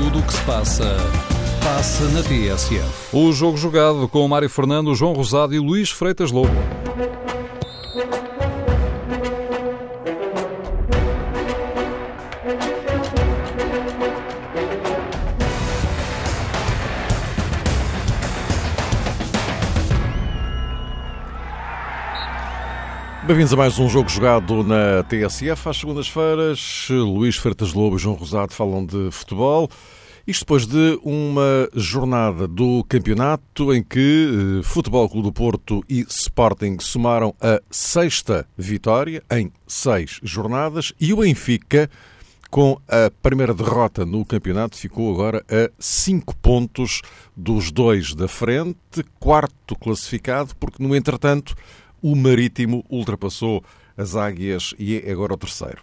Tudo o que se passa, passa na TSF. O jogo jogado com Mário Fernando, João Rosado e Luís Freitas Lobo. Bem-vindos a mais um jogo jogado na TSF. Às segundas-feiras, Luís Freitas Lobo e João Rosado falam de futebol. Isto depois de uma jornada do campeonato em que eh, Futebol Clube do Porto e Sporting somaram a sexta vitória em seis jornadas e o Benfica, com a primeira derrota no campeonato, ficou agora a cinco pontos dos dois da frente, quarto classificado, porque no entretanto o Marítimo ultrapassou as Águias e é agora o terceiro.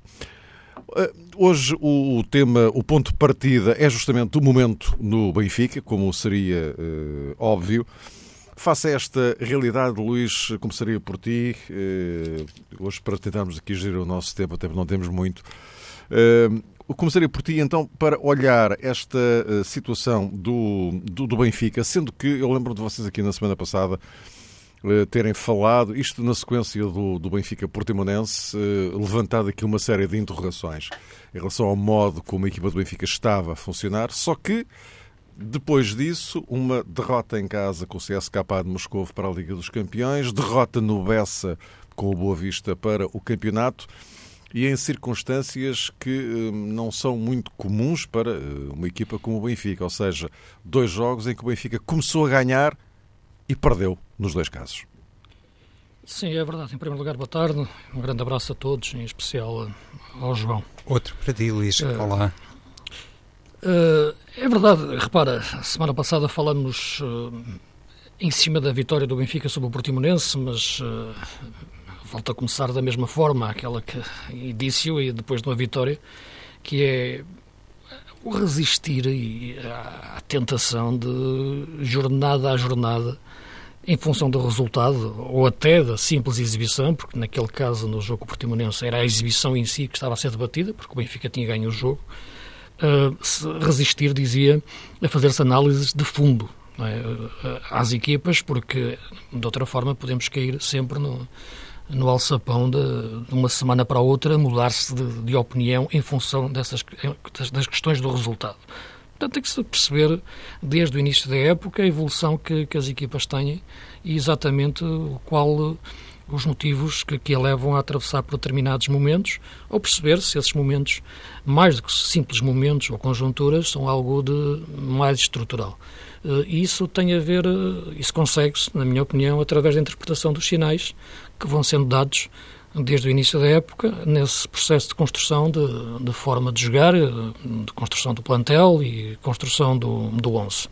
Eh, hoje o tema, o ponto de partida é justamente o momento no Benfica, como seria uh, óbvio. Face a esta realidade, Luís, começaria por ti. Uh, hoje, para tentarmos aqui gerir o nosso tempo, até porque não temos muito. Uh, começaria por ti, então, para olhar esta situação do, do, do Benfica, sendo que eu lembro de vocês aqui na semana passada eh, terem falado, isto na sequência do, do Benfica Portimonense, eh, levantado aqui uma série de interrogações em relação ao modo como a equipa do Benfica estava a funcionar, só que depois disso, uma derrota em casa com o CSKA de Moscou para a Liga dos Campeões, derrota no Bessa com o Boa Vista para o campeonato e em circunstâncias que eh, não são muito comuns para uma equipa como o Benfica, ou seja, dois jogos em que o Benfica começou a ganhar e perdeu nos dois casos. Sim, é verdade. Em primeiro lugar, boa tarde. Um grande abraço a todos, em especial ao João. Outro para ti, Luís. Uh, Olá. Uh, é verdade. Repara, semana passada falamos uh, em cima da vitória do Benfica sobre o Portimonense, mas volta a começar da mesma forma, aquela que início e depois de uma vitória, que é o resistir à tentação de jornada a jornada em função do resultado ou até da simples exibição, porque naquele caso no jogo portimonense era a exibição em si que estava a ser debatida, porque o Benfica tinha ganho o jogo, uh, resistir, dizia, a fazer-se análises de fundo é? uh, às equipas, porque de outra forma podemos cair sempre no, no alçapão de, de uma semana para a outra mudar-se de, de, opinião em função dessas das questões do resultado. Portanto, tem que se perceber, desde o início da época, a evolução que, que as equipas têm e exatamente qual os motivos que, que a levam a atravessar por determinados momentos, ou perceber se esses momentos, mais do que simples momentos ou conjunturas, são algo de mais estrutural. Eh, e isso tem a ver, eh, isso consegue-se, na minha opinião, através da interpretação dos sinais que vão sendo dados desde o início da época, nesse processo de construção de, de forma de jogar, eh, de construção do plantel e construção do, do onze.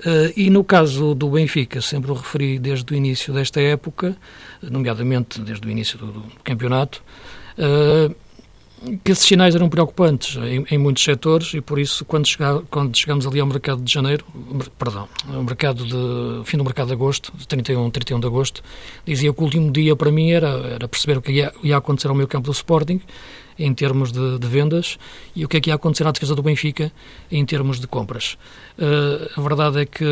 Uh, e no caso do Benfica, sempre o referi desde o início desta época, nomeadamente desde o início do, do campeonato, uh, que esses sinais eram preocupantes em, em, muitos setores e por isso quando, chegar, quando chegamos ali ao mercado de janeiro, perdão, ao mercado de fim do mercado de agosto, de 31, 31 de agosto, dizia que o último dia para mim era, era perceber o que ia, ia acontecer ao meu campo do Sporting em termos de, de, vendas e o que é que ia acontecer à defesa do Benfica em termos de compras. Uh, a verdade é que,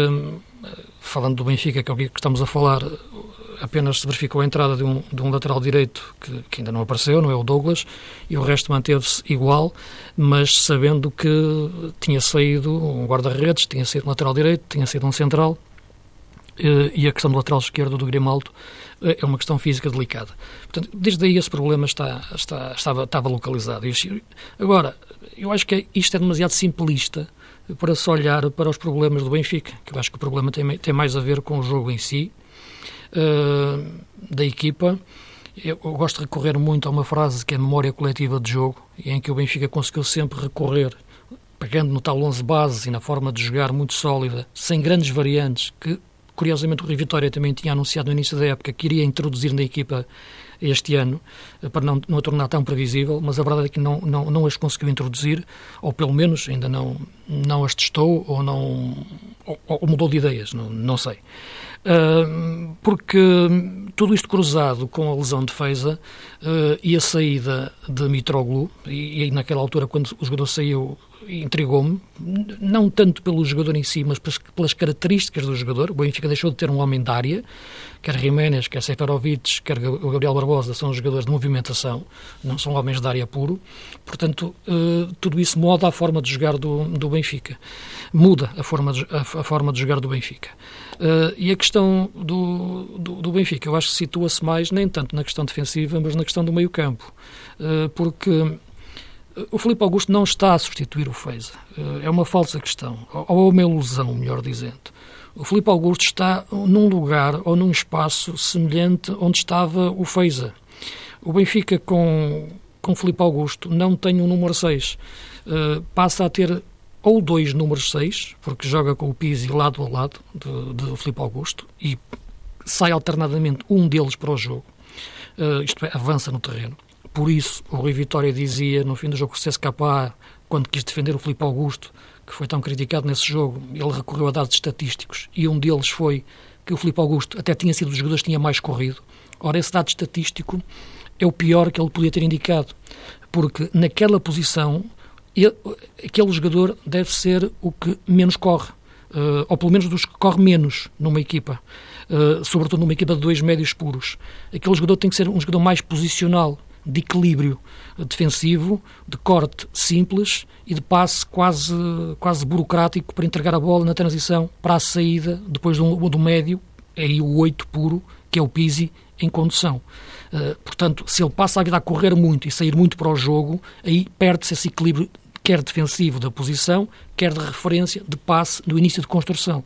falando do Benfica, que é o que estamos a falar, apenas se verificou a entrada de um, de um lateral direito que, que, ainda não apareceu, não é o Douglas, e o resto manteve-se igual, mas sabendo que tinha saído um guarda-redes, tinha saído um lateral direito, tinha saído um central, eh, e a questão do lateral esquerdo do Grimaldo eh, é uma questão física delicada. Portanto, desde aí esse problema está, está, estava, estava localizado. Agora, eu acho que isto é demasiado simplista para se olhar para os problemas do Benfica, que eu acho que o problema tem, tem mais a ver com o jogo em si, uh, da equipa. Eu, eu, gosto de recorrer muito a uma frase que é a memória coletiva de jogo, em que o Benfica conseguiu sempre recorrer, pegando no tal 11 base e na forma de jogar muito sólida, sem grandes variantes, que curiosamente o Rio Vitória também tinha anunciado no início da época que iria introduzir na equipa este ano, eh, para não, não a tornar tão previsível, mas a verdade é que não, não, não as conseguiu introduzir, ou pelo menos ainda não, não as testou, ou, não, ou, ou mudou de ideias, não, não sei. Porque tudo isto cruzado com a lesão de Feiza uh, e a saída de Mitroglou, e, e, naquela altura, quando o jogador saiu, intrigou-me, não tanto pelo jogador em si, mas pelas características do jogador. O Benfica deixou de ter um homem da área, quer Jiménez, quer Seferovic, quer o Gabriel Barbosa, são jogadores de movimentação, não são homens da área puro. Portanto, uh, tudo isso muda a forma de jogar do, do Benfica. Muda a forma de, a, forma de jogar do Benfica. Uh, e a questão do, do, do Benfica, eu acho que situa-se mais, nem tanto na questão defensiva, mas na questão do meio-campo. Uh, porque o Filipe Augusto não está a substituir o Feiza. É uma falsa questão, ou uma ilusão, melhor dizendo. O Filipe Augusto está num lugar ou num espaço semelhante onde estava o Feiza. O Benfica com, com Filipe Augusto não tem um número 6. Uh, eh, passa a ter ou dois números 6, porque joga com o Pizzi lado a lado de, de Filipe Augusto e sai alternadamente um deles para o jogo. Uh, isto é, avança no terreno. Por isso, o Rui Vitória dizia no fim do jogo com o CSKA, quando quis defender o Filipe Augusto, que foi tão criticado nesse jogo, ele recorreu a dados estatísticos e um deles foi que o Filipe Augusto até tinha sido dos jogadores que tinha mais corrido. Ora, esse dado estatístico é o pior que ele podia ter indicado, porque naquela posição ele, aquele jogador deve ser o que menos corre, uh, ou pelo menos dos que corre menos numa equipa, uh, sobretudo numa equipa de dois médios puros. Aquele jogador tem que ser um jogador mais posicional, de equilíbrio defensivo, de corte simples e de passe quase, quase burocrático para entregar a bola na transição para a saída, depois do, do médio, aí o 8 puro, que é o Pisi, em condução. Uh, portanto, se ele passa a vida a correr muito e sair muito para o jogo, aí perde-se esse equilíbrio, quer defensivo da posição, quer de referência, de passe no início de construção.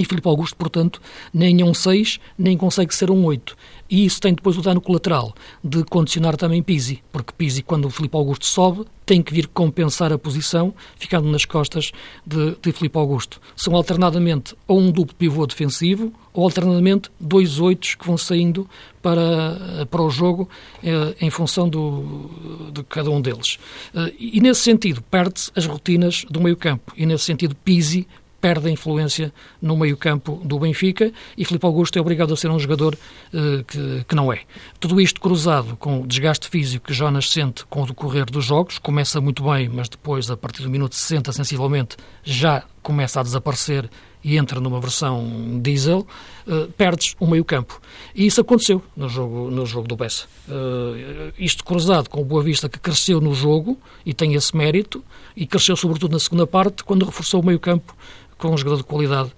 E Filipe Augusto, portanto, nem é um 6, nem consegue ser um 8. E isso tem depois o dano colateral de condicionar também Pisi, porque Pisi, quando o Filipe Augusto sobe, tem que vir compensar a posição, ficando nas costas de, de Filipe Augusto. São alternadamente ou um duplo pivô defensivo, ou alternadamente dois oitos que vão saindo para, para o jogo eh, em função do, de cada um deles. Eh, e nesse sentido, perde-se as rotinas do meio campo. E nesse sentido, Pisi perde a influência no meio-campo do Benfica e Filipe Augusto é obrigado a ser um jogador uh, que, que, não é. Tudo isto cruzado com o desgaste físico que Jonas sente com o decorrer dos jogos, começa muito bem, mas depois, a partir do minuto 60, sensivelmente, já começa a desaparecer e entra numa versão diesel, uh, perdes o meio-campo. E isso aconteceu no jogo, no jogo do Bessa. Uh, isto cruzado com o Boa Vista, que cresceu no jogo e tem esse mérito, e cresceu sobretudo na segunda parte, quando reforçou o meio-campo com um jogador de qualidade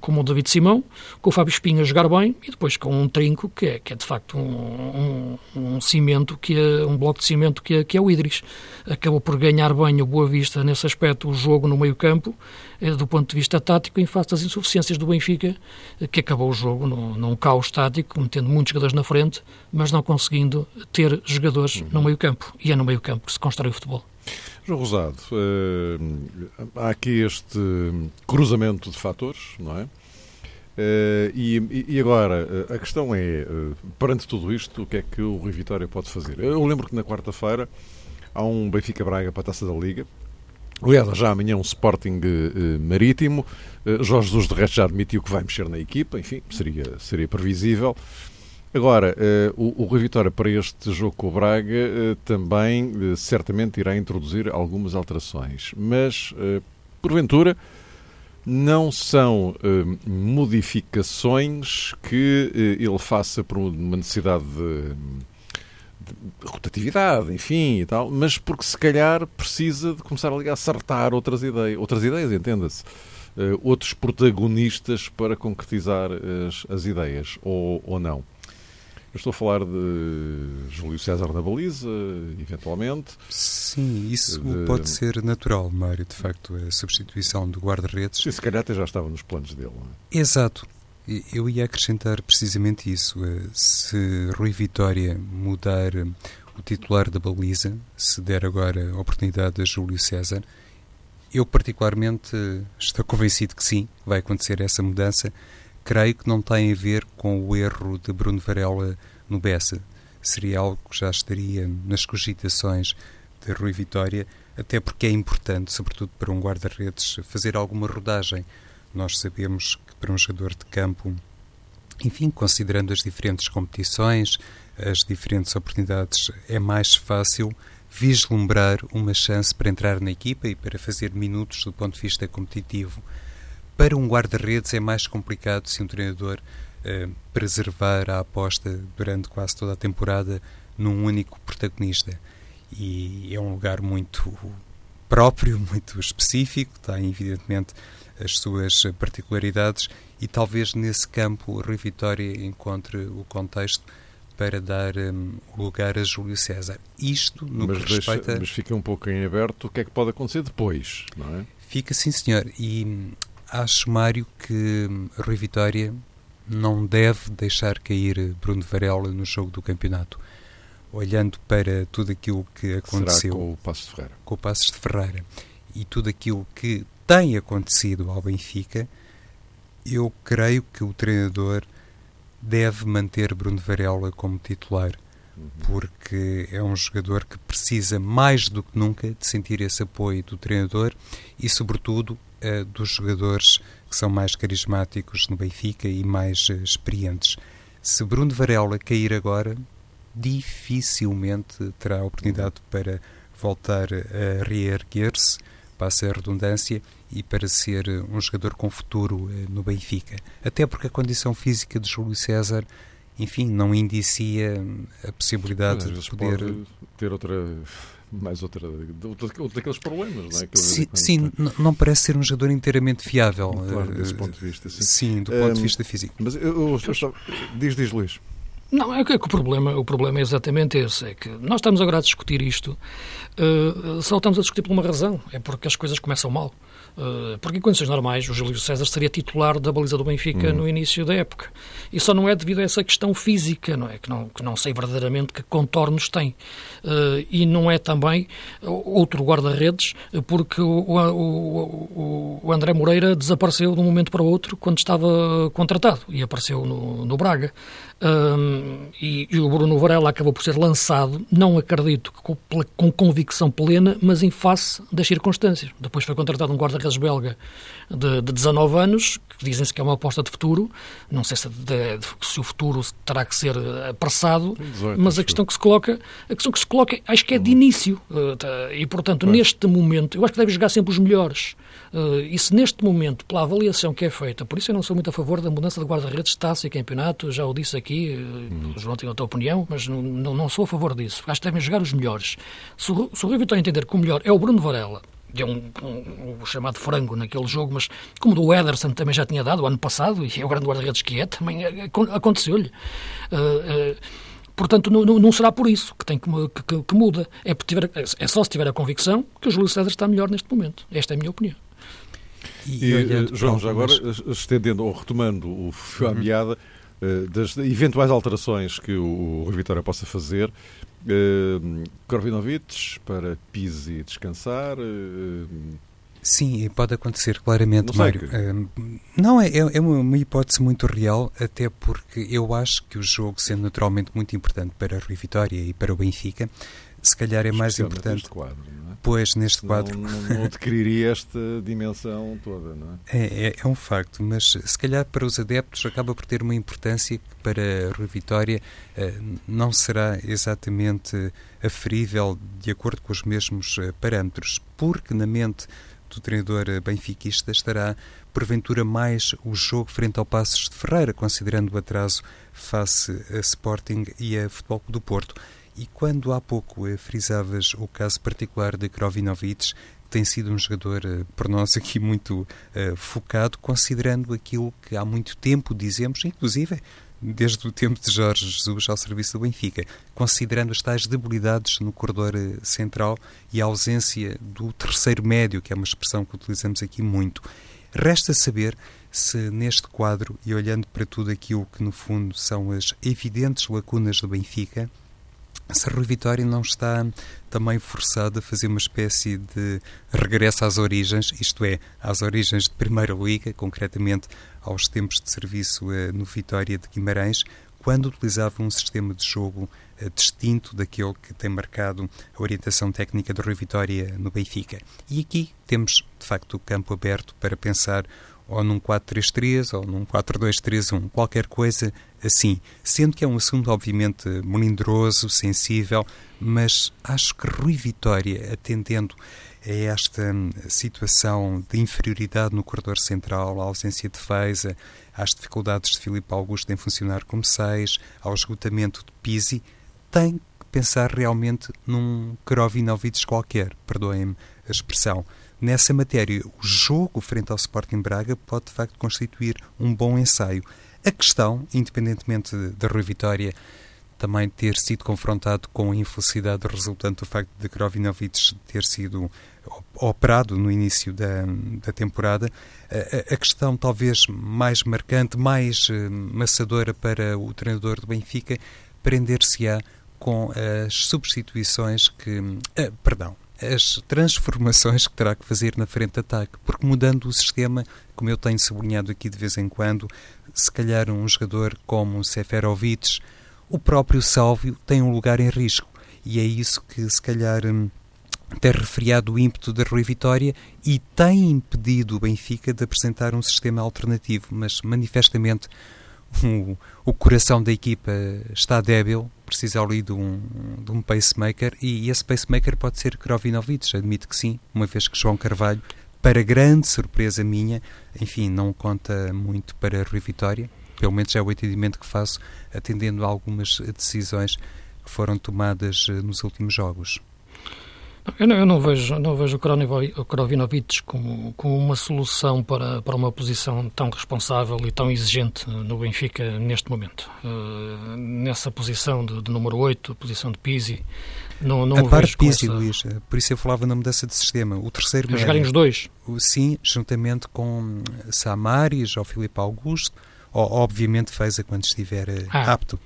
como o David Simão, com o Fábio Espinho a jogar bem e depois com um trinco que é, que é de facto um, um, um cimento, que é, um bloco de cimento que é, que é o Idris. Acabou por ganhar bem o Boa Vista nesse aspecto, o jogo no meio campo, eh, do ponto de vista tático, em face das insuficiências do Benfica, eh, que acabou o jogo num, num caos tático, metendo muitos jogadores na frente, mas não conseguindo ter jogadores uhum. no meio campo. E é no meio campo que se constrói o futebol. João Rosado, uh, há aqui este cruzamento de fatores, não é? Uh, e, e, agora, a questão é, uh, perante tudo isto, o que é que o Rui Vitória pode fazer? Eu lembro que na quarta-feira há um Benfica-Braga para a Taça da Liga. Aliás, já amanhã um Sporting Marítimo. Jorge Jesus, de resto, já admitiu que vai mexer na equipa. Enfim, seria, seria previsível. Agora, uh, o, o Rui Vitória para este jogo com o Braga uh, também uh, certamente irá introduzir algumas alterações, mas porventura não são modificações que ele faça por uma necessidade de, de, rotatividade, enfim e tal, mas porque se calhar precisa de começar a acertar outras ideias, outras ideias, entenda-se. outros protagonistas para concretizar as, as ideias, ou, ou não. Eu estou a falar de Júlio César na baliza, eventualmente. Sim, isso de... pode ser natural, Mário, de facto, a substituição do guarda-redes. Sim, se calhar até já estava nos planos dele. É? Exato. Eu ia acrescentar precisamente isso. Eh, se Rui Vitória mudar eh, o titular da baliza, se der agora a oportunidade a Júlio César, eu particularmente eh, estou convencido que sim, vai acontecer essa mudança creio que não tem a ver com o erro de Bruno Varela no Bessa. Seria algo que já estaria nas cogitações de Rui Vitória, até porque é importante, sobretudo para um guarda-redes, fazer alguma rodagem. Nós sabemos que para um jogador de campo, enfim, considerando as diferentes competições, as diferentes oportunidades, é mais fácil vislumbrar uma chance para entrar na equipa e para fazer minutos do ponto de vista competitivo. Para um guarda-redes é mais complicado se um treinador uh, preservar a aposta durante quase toda a temporada num único protagonista. E é um lugar muito próprio, muito específico, tem evidentemente as suas particularidades e talvez nesse campo o Rui Vitória encontre o contexto para dar um, lugar a Júlio César. Isto no mas que deixa, respeita... Mas fica um pouco em aberto o que é que pode acontecer depois, não é? Fica sim, senhor. E acho, Mário, que Rui Vitória não deve deixar cair Bruno Varela no jogo do campeonato. Olhando para tudo aquilo que aconteceu Será com o Passos de Ferreira. Com o Passos de Ferreira e tudo aquilo que tem acontecido ao Benfica, eu creio que o treinador deve manter Bruno Varela como titular. Porque é um jogador que precisa mais do que nunca de sentir esse apoio do treinador e, sobretudo, uh, dos jogadores que são mais carismáticos no Benfica e mais uh, experientes. Se Bruno Varela cair agora, dificilmente terá a oportunidade para voltar a reerguer-se, passa a redundância, e para ser eh, um jogador com futuro eh, no Benfica. Até porque a condição física de Júlio César, enfim, não indicia a possibilidade de poder ter outra mais outra outro daqueles problemas, não é? sim, sim não parece ser um jogador inteiramente fiável. Claro, desse ponto de vista. Sim, sim do ponto um, de vista físico. Mas eu, eu, eu, diz, diz Luís. Não, é que, é que o, problema, o problema é exatamente esse. É que nós estamos agora a discutir isto, uh, só estamos a discutir por uma razão. É porque as coisas começam mal. Uh, porque em condições normais o Júlio César seria titular da baliza do Benfica uhum. no início da época. E só não é devido a essa questão física, não é? Que não, que não sei verdadeiramente que contornos tem. Uh, e não é também outro guarda-redes, porque o, o, o, André Moreira desapareceu de um momento para o outro quando estava contratado e apareceu no, no Braga. Um, e, e, o Bruno Varela acabou por ser lançado, não acredito com, com, convicção plena, mas em face das circunstâncias. Depois foi contratado um guarda-redes belga de, de 19 anos, que dizem-se que é uma aposta de futuro. Não sei se, de, se o futuro terá que ser apressado, 18, mas a questão que se coloca, a questão que se coloca, acho que é de início. Uh, e portanto, neste momento, eu acho que deve jogar sempre os melhores. Uh, e se neste momento, pela avaliação que é feita, por isso eu não sou muito a favor da mudança de guarda-redes, taça e campeonato, já o disse aqui, uhum. o João tem outra opinião, mas não, não, não, sou a favor disso. Acho que devem jogar os melhores. Se, o, se o Rio Vitória entender que o melhor é o Bruno Varela, deu um, um, um, chamado frango naquele jogo, mas como do Ederson também já tinha dado o ano passado, e é o grande guarda-redes que é, também aconteceu-lhe. Uh, uh, portanto, não, não, será por isso que, tem que, que, que muda. É, tiver, é só se tiver a convicção que o Júlio César está melhor neste momento. Esta é a minha opinião. E, e eh, João, já agora, estendendo ou retomando o fio à uhum. meada, uh, das eventuais alterações que o, o Rui Vitória possa fazer, uh, para Pise descansar. Uh, Sim, pode acontecer claramente, não Mário. Uh, não, é, é uma hipótese muito real, até porque eu acho que o jogo, sendo naturalmente muito importante para a Rui Vitória e para o Benfica, se calhar é mais importante. Quadro, é? Pois, neste quadro. Não, não, não adquiriria esta dimensão toda, não é? é? É, é? um facto, mas se calhar para os adeptos acaba por ter uma importância que para a Rui Vitória eh, não será exatamente aferível de acordo com os mesmos eh, parâmetros, porque na mente do treinador benfiquista estará porventura mais o jogo frente ao Passos de Ferreira, considerando o atraso face a Sporting e a Futebol do Porto. E quando há pouco eh, frisavas o caso particular de Krovinovic, tem sido um jogador, eh, por nós aqui, muito eh, focado, considerando aquilo que há muito tempo dizemos, inclusive desde o tempo de Jorge Jesus ao serviço do Benfica, considerando as tais debilidades no corredor central e a ausência do terceiro médio, que é uma expressão que utilizamos aqui muito. Resta saber se neste quadro, e olhando para tudo aquilo que no fundo são as evidentes lacunas do Benfica, se Rui Vitória não está também forçado a fazer uma espécie de regresso às origens, isto é, às origens de Primeira Liga, concretamente aos tempos de serviço eh, no Vitória de Guimarães, quando utilizava um sistema de jogo distinto daquele que tem marcado a orientação técnica do Rui Vitória no Benfica. E aqui temos, de facto, o campo aberto para pensar ou num 4-3-3 ou num 4-2-3-1, qualquer coisa assim. Sendo que é um assunto, obviamente, melindroso, sensível, mas acho que Rui Vitória, atendendo a esta hum, situação de inferioridade no corredor central, a ausência de defesa, às dificuldades de Filipe Augusto em funcionar como seis, ao esgotamento de Pisi, tem que pensar realmente num Krovinovic qualquer, perdoem-me a expressão. Nessa matéria, o jogo frente ao Sporting Braga pode de facto constituir um bom ensaio. A questão, independentemente da Rui Vitória também ter sido confrontado com a infelicidade resultante do facto de Krovinovic ter sido operado no início da, da temporada, a, a, questão talvez mais marcante, mais uh, maçadora para o treinador do Benfica, prender-se-á com as substituições que. Uh, perdão, as transformações que terá que fazer na frente de ataque, porque mudando o sistema, como eu tenho sublinhado aqui de vez em quando, se calhar um jogador como Seferovic, o próprio Sálvio tem um lugar em risco. E é isso que se calhar hum, tem refriado o ímpeto da Rui Vitória e tem impedido o Benfica de apresentar um sistema alternativo, mas manifestamente o, coração da equipa está débil, precisa ali de um, de um pacemaker e esse pacemaker pode ser Krovinovic, admito que sim, uma vez que João Carvalho, para grande surpresa minha, enfim, não conta muito para Rui Vitória, pelo menos é o entendimento que faço, atendendo a algumas decisões que foram tomadas eh, nos últimos jogos. Eu não, eu não vejo, não vejo o Krovinovic como, como uma solução para, para uma posição tão responsável e tão exigente no Benfica neste momento. Uh, nessa posição de, de, número 8, posição de Pizzi, não, não a parte Pizzi, essa... Luís, eh, por isso eu falava na mudança de sistema. O terceiro médio, jogarem os dois? Sim, juntamente com Samaris ou Filipe Augusto, ou obviamente Feza quando estiver eh, ah. apto.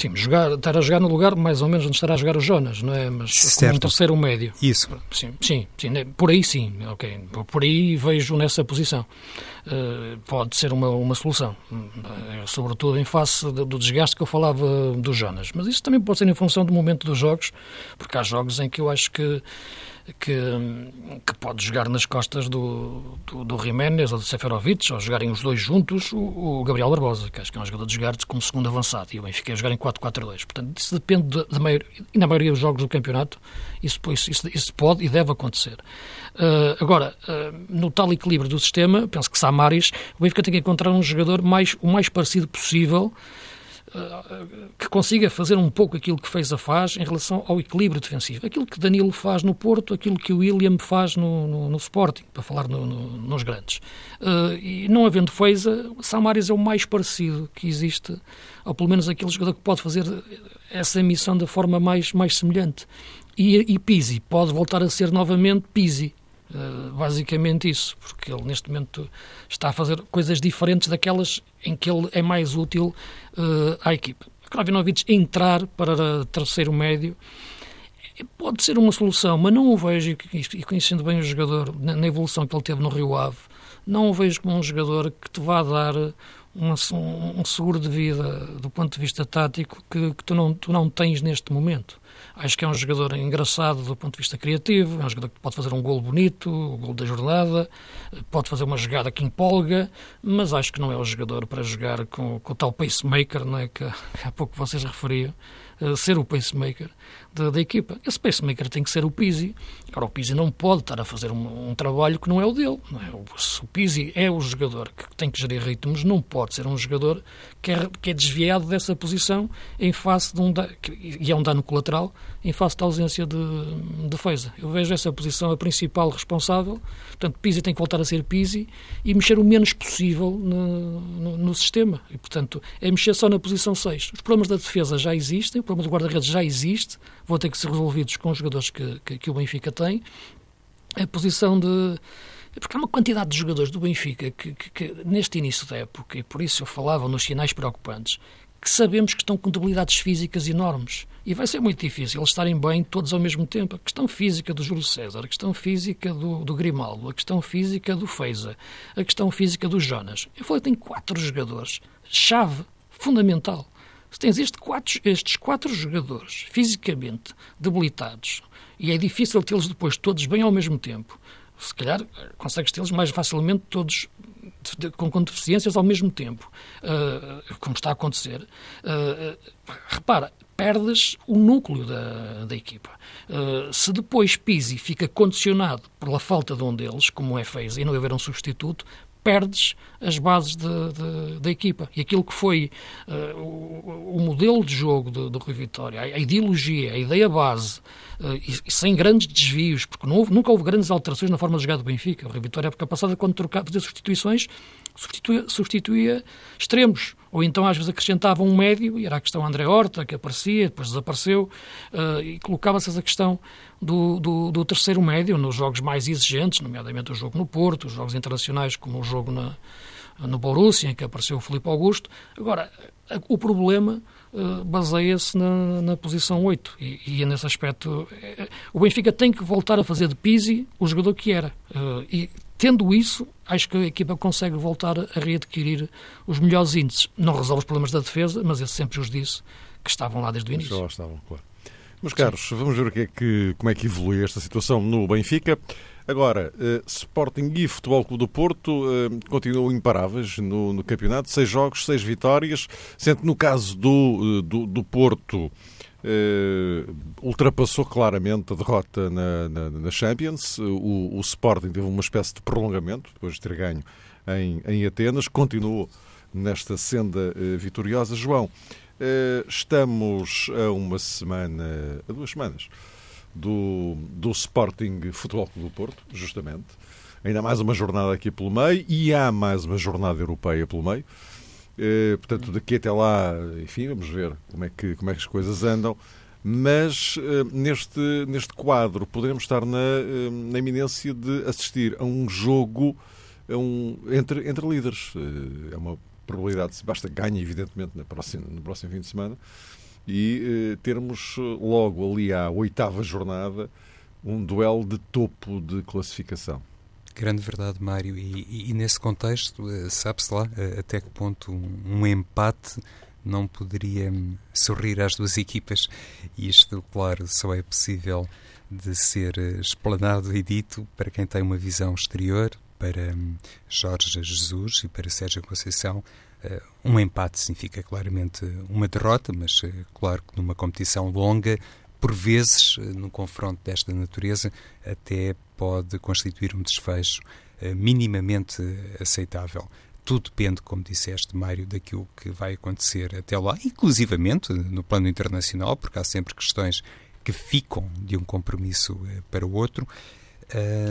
Sim, jogar, estar a jogar no lugar mais ou menos onde estará a jogar o Jonas, não é? Mas certo. como um terceiro médio. Isso. Sim, sim, sim, né? por aí sim, ok. Por aí vejo nessa posição. Uh, pode ser uma, uma solução, uh, sobretudo em face do, do desgaste que eu falava do Jonas. Mas isso também pode ser em função do momento dos jogos, porque há jogos em que eu acho que que, que pode jogar nas costas do, do, do Jiménez ou do Seferovic, ou jogarem os dois juntos, o, o, Gabriel Barbosa, que acho que é um jogador de jogar como segundo avançado, e o Benfica a jogar em 4-4-2. Portanto, isso depende da maioria, e na maioria dos jogos do campeonato, isso, isso, isso pode e deve acontecer. Uh, agora, uh, no tal equilíbrio do sistema, penso que Samaris, o Benfica tem que encontrar um jogador mais, o mais parecido possível que consiga fazer um pouco aquilo que fez a Faz em relação ao equilíbrio defensivo. Aquilo que Danilo faz no Porto, aquilo que o William faz no, no, no Sporting, para falar no, nos grandes. Uh, e não havendo Feza, Samaris é o mais parecido que existe, ou pelo menos aquele jogador que pode fazer essa missão da forma mais, mais semelhante. E, e Pizzi pode voltar a ser novamente Pizzi, basicamente isso, porque ele neste momento está a fazer coisas diferentes daquelas em que ele é mais útil uh, à equipe. Kravinovic entrar para terceiro médio pode ser uma solução, mas não o vejo, e conhecendo bem o jogador, na evolução que ele teve no Rio Ave, não o vejo como um jogador que te vá dar um, um seguro de vida do ponto de vista tático que, que tu, não, tu não tens neste momento. Acho que é um jogador engraçado do ponto de vista criativo, é um jogador que pode fazer um gol bonito, o gol da jornada, pode fazer uma jogada que empolga, mas acho que não é o jogador para jogar com, com o tal pacemaker, não é, que, há pouco vocês referiam, uh, ser o pacemaker da, da, equipa. Esse pacemaker tem que ser o Pizzi. Agora, o Pizzi não pode estar a fazer um, um trabalho que não é o dele. É? O, o Pizzi é o jogador que tem que gerir ritmos, não pode ser um jogador que é, que é desviado dessa posição em face de um... e é um dano colateral em face da ausência de defesa. Eu vejo essa posição a principal responsável. Portanto, Pizzi tem que voltar a ser Pizzi e mexer o menos possível no, no, no sistema. E, portanto, é mexer só na posição 6. Os problemas da defesa já existem, o problema do guarda-redes já existe, vão ter que ser resolvidos com os jogadores que, que, que o Benfica tem. A posição de porque há uma quantidade de jogadores do Benfica que, que, que, neste início da época, e por isso eu falava nos sinais preocupantes, que sabemos que estão com debilidades físicas enormes. E vai ser muito difícil eles estarem bem todos ao mesmo tempo. A questão física do Júlio César, a questão física do, do Grimaldo, a questão física do Feiza, a questão física do Jonas. Eu falei, tem quatro jogadores, chave, fundamental. Se tens este quatro, estes quatro jogadores fisicamente debilitados e é difícil tê-los depois todos bem ao mesmo tempo, Se calhar consegues tê-los mais facilmente todos com, com deficiências ao mesmo tempo, uh, como está a acontecer. Uh, repara, perdes o núcleo da, da equipa. Uh, se depois Pizzi fica condicionado pela falta de um deles, como é fez, e não haver um substituto, perdes as bases de, de, da equipa. E aquilo que foi uh, o, o, modelo de jogo do, do Rui Vitória, a, ideologia, a ideia base, uh, e, e, sem grandes desvios, porque houve, nunca houve grandes alterações na forma de jogar do Benfica. O Rui Vitória, a época passada, quando trocava, fazia substituições, substituía, substituía extremos ou então às vezes acrescentava um médio, e era a questão André Horta, que aparecia, depois desapareceu, uh, e colocava-se essa questão do, do, do, terceiro médio nos jogos mais exigentes, nomeadamente o jogo no Porto, os jogos internacionais, como o jogo na, no Borussia, em que apareceu o Filipe Augusto. Agora, o problema uh, baseia-se na, na, posição 8, e, e nesse aspecto uh, o Benfica tem que voltar a fazer de Pisi o jogador que era. e Tendo isso, acho que a equipa consegue voltar a readquirir os melhores índices. Não resolve os problemas da defesa, mas eu sempre os disse que estavam lá desde o início. Já lá estavam, claro. Meus caros, vamos ver o que é que, como é que evolui esta situação no Benfica. Agora, eh, Sporting e Futebol Clube do Porto eh, continuam imparáveis no, no, campeonato. Seis jogos, seis vitórias. Sendo que no caso do, eh, do, do Porto, Uh, ultrapassou claramente a derrota na, na, na Champions. O, o, Sporting teve uma espécie de prolongamento depois de ter ganho em, em Atenas. Continuou nesta senda uh, vitoriosa. João, uh, estamos a uma semana, a duas semanas, do, do Sporting Futebol Clube do Porto, justamente. Ainda mais uma jornada aqui pelo meio e há mais uma jornada europeia pelo meio. Eh, portanto, daqui até lá, enfim, vamos ver como é que, como é que as coisas andam. Mas eh, neste, neste quadro poderemos estar na, eh, na iminência de assistir a um jogo a um, entre, entre líderes. É uma probabilidade, basta ganha, evidentemente, no próximo, no próximo fim de semana, e termos logo ali à oitava jornada um duelo de topo de classificação. Grande verdade, Mário. E, e, e nesse contexto, eh, sabe-se lá eh, até que ponto um, um, empate não poderia hum, sorrir às duas equipas. E isto, claro, só é possível de ser eh, explanado e dito para quem tem uma visão exterior, para hum, Jorge Jesus e para Sérgio Conceição. Um empate significa claramente uma derrota, mas claro que numa competição longa por vezes, eh, num confronto desta natureza, até pode constituir um desfecho eh, minimamente aceitável. Tudo depende, como disseste, Mário, daquilo que vai acontecer até lá, inclusivamente no plano internacional, porque há sempre questões que ficam de um compromisso eh, para o outro.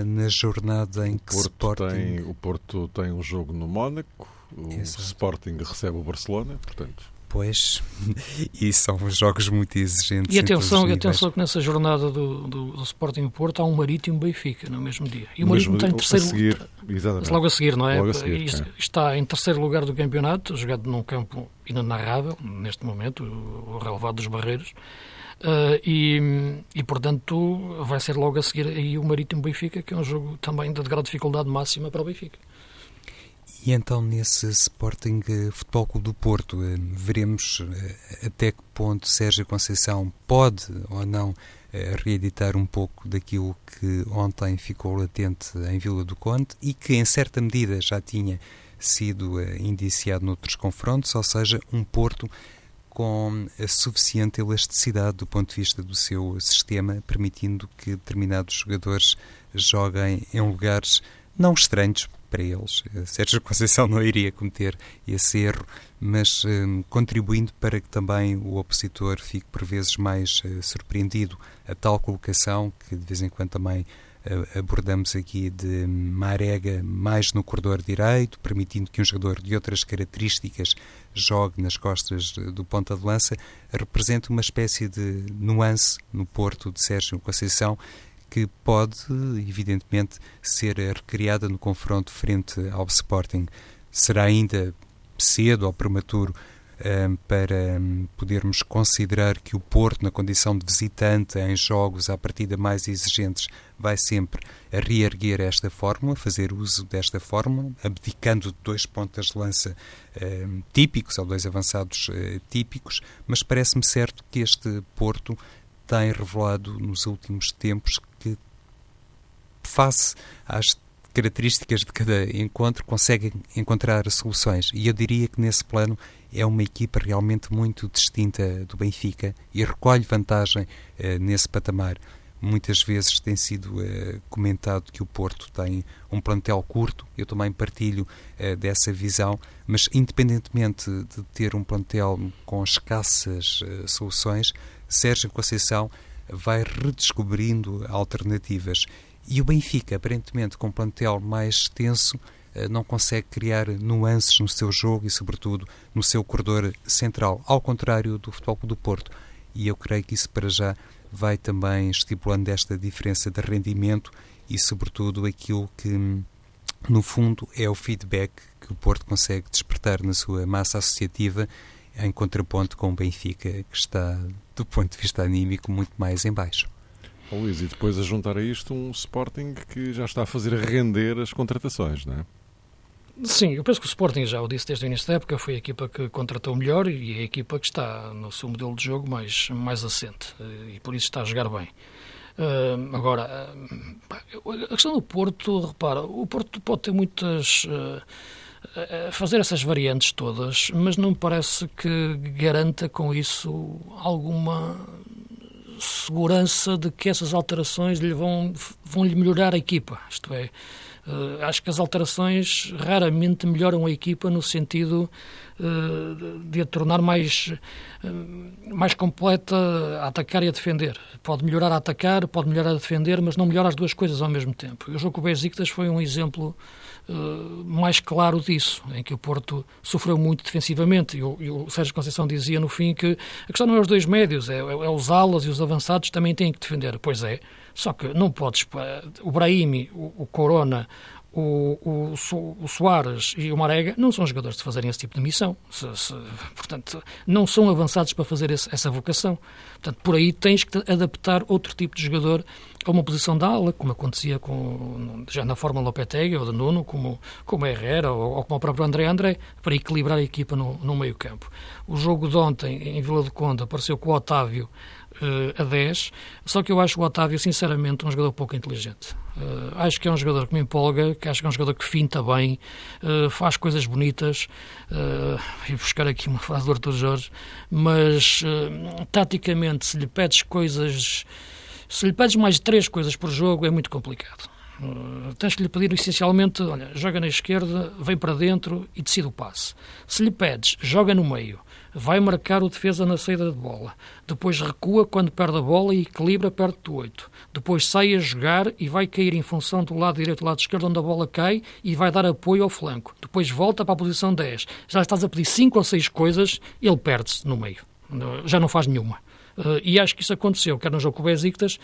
na jornada em que Porto Sporting... Tem, o Porto tem um jogo no Mónaco, o Exato. Sporting recebe o Barcelona, portanto Pois, e são jogos muito exigentes. E atenção, e atenção que nessa jornada do, do, do Sporting Porto há um Marítimo Benfica no mesmo dia. E o Marítimo está em terceiro lugar. Logo a seguir, não é? Logo a seguir, é. Está em terceiro lugar do campeonato, jogado num campo inenarrável, neste momento, o relevado dos Barreiros. Uh, e, e, portanto, vai ser logo a seguir aí o Marítimo Benfica, que é um jogo também de grande dificuldade máxima para o Benfica. E então, nesse Sporting eh, Futebol Clube do Porto, eh, veremos eh, até que ponto Sérgio Conceição pode ou não reeditar um pouco daquilo que ontem ficou latente em Vila do Conde e que, em certa medida, já tinha sido indiciado noutros confrontos, ou seja, um Porto com a suficiente elasticidade do ponto de vista do seu sistema, permitindo que determinados jogadores joguem em lugares não estranhos para eles. Eh, Sérgio Conceição não iria cometer esse erro, mas um, contribuindo para que também o opositor fique por vezes mais uh, surpreendido. A tal colocação, que de vez em quando também uh, abordamos aqui, de Marega mais no corredor direito, permitindo que um jogador de outras características jogue nas costas do ponta de lança, representa uma espécie de nuance no Porto de Sérgio Conceição que pode, evidentemente, ser recriada no confronto frente ao Sporting. Será ainda cedo ou prematuro um, para um, podermos considerar que o Porto, na condição de visitante em jogos à partida mais exigentes, vai sempre reerguer esta fórmula, fazer uso desta fórmula, abdicando de dois pontas de lança um, típicos ou dois avançados uh, típicos, mas parece-me certo que este Porto tem revelado nos últimos tempos face às características de cada encontro, conseguem encontrar soluções. E eu diria que nesse plano é uma equipa realmente muito distinta do Benfica e recolhe vantagem eh, nesse patamar. Muitas vezes tem sido eh, comentado que o Porto tem um plantel curto, eu também partilho eh, dessa visão, mas independentemente de ter um plantel com escassas eh, soluções, Sérgio Conceição vai redescobrindo alternativas. E o Benfica, aparentemente com um plantel mais extenso, eh, não consegue criar nuances no seu jogo e, sobretudo, no seu corredor central, ao contrário do Futebol do Porto. E eu creio que isso, para já, vai também estipulando esta diferença de rendimento e, sobretudo, aquilo que, no fundo, é o feedback que o Porto consegue despertar na sua massa associativa em contraponto com o Benfica, que está, do ponto de vista anímico, muito mais em baixo. Oh, Luís, e depois a juntar a isto um Sporting que já está a fazer render as contratações, não é? Sim, eu penso que o Sporting, já o disse desde o início da época, foi a equipa que contratou melhor e é a equipa que está no seu modelo de jogo mais, mais assente eh, e por isso está a jogar bem. Uh, agora, uh, a questão do Porto, repara, o Porto pode ter muitas. Uh, fazer essas variantes todas, mas não me parece que garanta com isso alguma segurança de que essas alterações lhe vão, vão lhe melhorar a equipa. Isto é, Uh, acho que as alterações raramente melhoram a equipa no sentido uh, de a tornar mais, uh, mais completa a atacar e a defender. Pode melhorar a atacar, pode melhorar a defender, mas não melhora as duas coisas ao mesmo tempo. O jogo com o Besiktas foi um exemplo mais claro disso, em que o Porto sofreu muito defensivamente. E o, e o Sérgio Conceição dizia no fim que a questão não é os dois médios, é, é os alas e os avançados também têm que defender. Pois é, só que não podes. O Brahimi, o, o Corona, o, o, o, Soares e o Marega não são jogadores de fazerem esse tipo de missão. Se, se, portanto, não são avançados para fazer esse, essa vocação. Portanto, por aí tens que adaptar outro tipo de jogador a uma posição de ala, como acontecia com, já na forma Lopetegui ou de Nuno, como, como Herrera ou, ou como o próprio André André, para equilibrar a equipa no, no meio campo. O jogo de ontem, em Vila do Conde, apareceu com o Otávio uh, a 10, só que eu acho o Otávio, sinceramente, um jogador pouco inteligente. Uh, acho que é um jogador que me empolga, que acho que é um jogador que finta bem, uh, faz coisas bonitas, uh, e buscar aqui uma frase do Arthur Jorge, mas taticamente, se lhe pedes coisas, se lhe pedes mais de três coisas por jogo, é muito complicado. Uh, tens que lhe pedir essencialmente, olha, joga na esquerda, vem para dentro e decide o passe. Se lhe pedes, joga no meio, vai marcar o defesa na saída de bola, depois recua quando perde a bola e equilibra perto do 8. Depois sai a jogar e vai cair em função do lado direito do lado esquerdo onde a bola cai e vai dar apoio ao flanco. Depois volta para a posição 10. Já estás a pedir 5 ou 6 coisas, ele perde-se no meio. Já não faz nenhuma. Uh, e acho que isso aconteceu, quer no jogo com o Besiktas,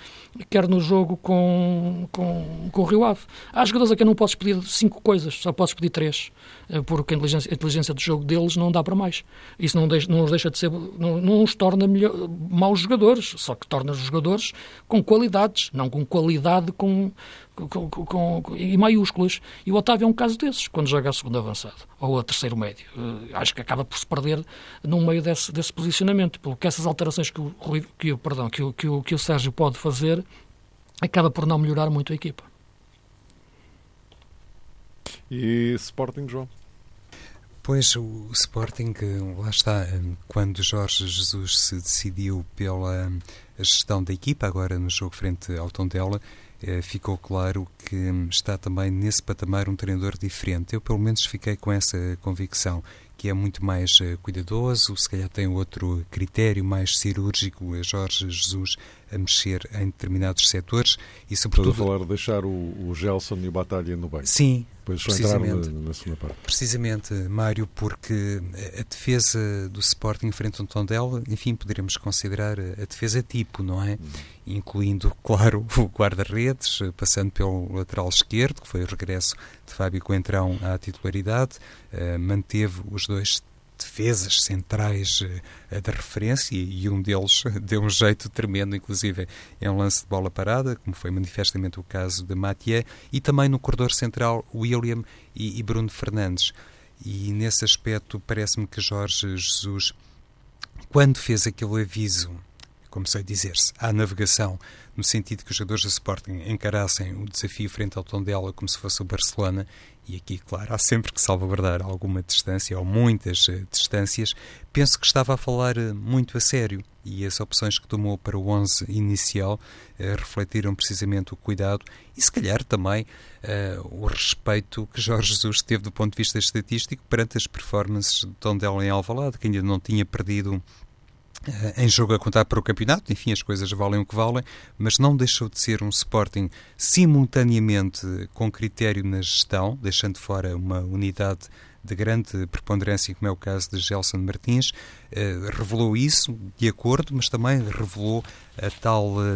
quer no jogo com, com, com o Rio Ave. Há jogadores a quem não podes pedir cinco coisas, só podes pedir três, uh, porque a inteligência, a inteligência do jogo deles não dá para mais. Isso não, deixa, não os deixa de ser, não, não os torna melhor, maus jogadores, só que torna os jogadores com qualidades, não com qualidade com, com, com, com, em maiúsculas. E o Otávio é um caso desses, quando joga a segundo avançado, ou a terceiro médio. Uh, acho que acaba por se perder no meio desse, desse posicionamento, porque essas alterações que o, que o, perdão, que o, que, o, que o Sérgio pode fazer acaba por não melhorar muito a equipa. E Sporting, João? Pois, o Sporting, lá está, quando Jorge Jesus se decidiu pela gestão da equipa, agora no jogo frente ao Tondela, eh, ficou claro que está também nesse patamar um treinador diferente. Eu, pelo menos, fiquei com essa convicção que é muito mais eh, cuidadoso, se calhar tem outro critério mais cirúrgico, é Jorge Jesus a mexer em determinados setores e sobretudo... Estou a falar de deixar o, o Gelson e o Batalha no banco. Sim, Depois precisamente. Na, na segunda parte. Precisamente, Mário, porque a defesa do Sporting frente ao Tondela, enfim, poderíamos considerar a defesa tipo, não é? Hum. Incluindo, claro, o guarda-redes, passando pelo lateral esquerdo, que foi o regresso de Fábio Coentrão à titularidade, uh, manteve os dois defesas centrais uh, da referência e um deles deu um jeito tremendo, inclusive em um lance de bola parada, como foi manifestamente o caso de Mathieu, e também no corredor central William e, Bruno Fernandes. E nesse aspecto parece-me que Jorge Jesus, quando fez aquele aviso como sei dizer-se, à navegação, no sentido que os jogadores do Sporting encarassem o desafio frente ao Tondela como se fosse o Barcelona, e aqui, claro, há sempre que salvaguardar alguma distância ou muitas uh, distâncias, penso que estava a falar uh, muito a sério e as opções que tomou para o 11 inicial uh, refletiram precisamente o cuidado e, se calhar, também o respeito que Jorge Jesus teve do ponto de vista estatístico perante as performances de Tondela em Alvalade, que ainda não tinha perdido em jogo a contar para o campeonato, enfim, as coisas valem o que valem, mas não deixou de ser um Sporting simultaneamente com critério na gestão, deixando fora uma unidade de grande preponderância, como é o caso de Gelson Martins, eh, revelou isso de acordo, mas também revelou a tal eh,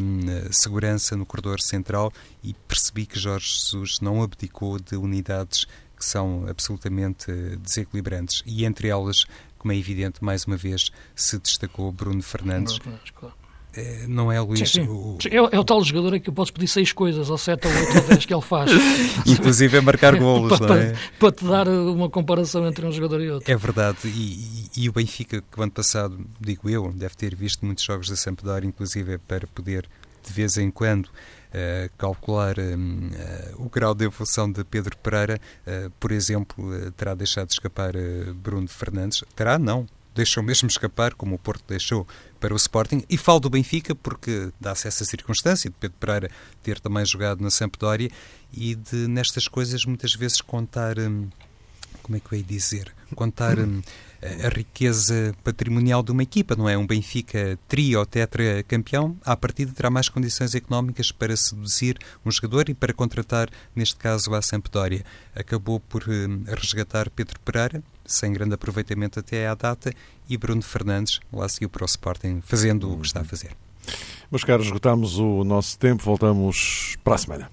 segurança no corredor central e percebi que Jorge Jesus não abdicou de unidades que são absolutamente desequilibrantes. E entre elas como é evidente, mais uma vez se destacou Bruno Fernandes. É, não é, Luís? Sim, sim. O... É, é, o tal jogador em que eu posso pedir seis coisas, ou sete, ou oito, ou dez que ele faz. Inclusive é marcar golos, para, não é? Para, para, te dar uma comparação entre um jogador e outro. É verdade. E, e, e o Benfica, que o ano passado, digo eu, deve ter visto muitos jogos da Sampdoria, inclusive para poder, de vez em quando, Uh, calcular uh, o grau de evolução de Pedro Pereira, uh, por exemplo, terá deixado de escapar Bruno Fernandes? Terá, não. Deixou mesmo escapar, como o Porto deixou para o Sporting. E falo do Benfica porque dá-se essa circunstância de Pedro Pereira ter também jogado na Sampdoria e de, nestas coisas, muitas vezes contar. Um, como é que eu ia dizer? Contar. Um, a riqueza patrimonial de uma equipa, não é? Um Benfica tri ou tetra campeão, à partida terá mais condições económicas para seduzir um jogador e para contratar, neste caso, a Sampdoria. Acabou por uh, resgatar Pedro Pereira, sem grande aproveitamento até à data, e Bruno Fernandes lá seguiu para o Sporting, fazendo o que está a fazer. Meus caros, esgotamos o nosso tempo, voltamos para a semana.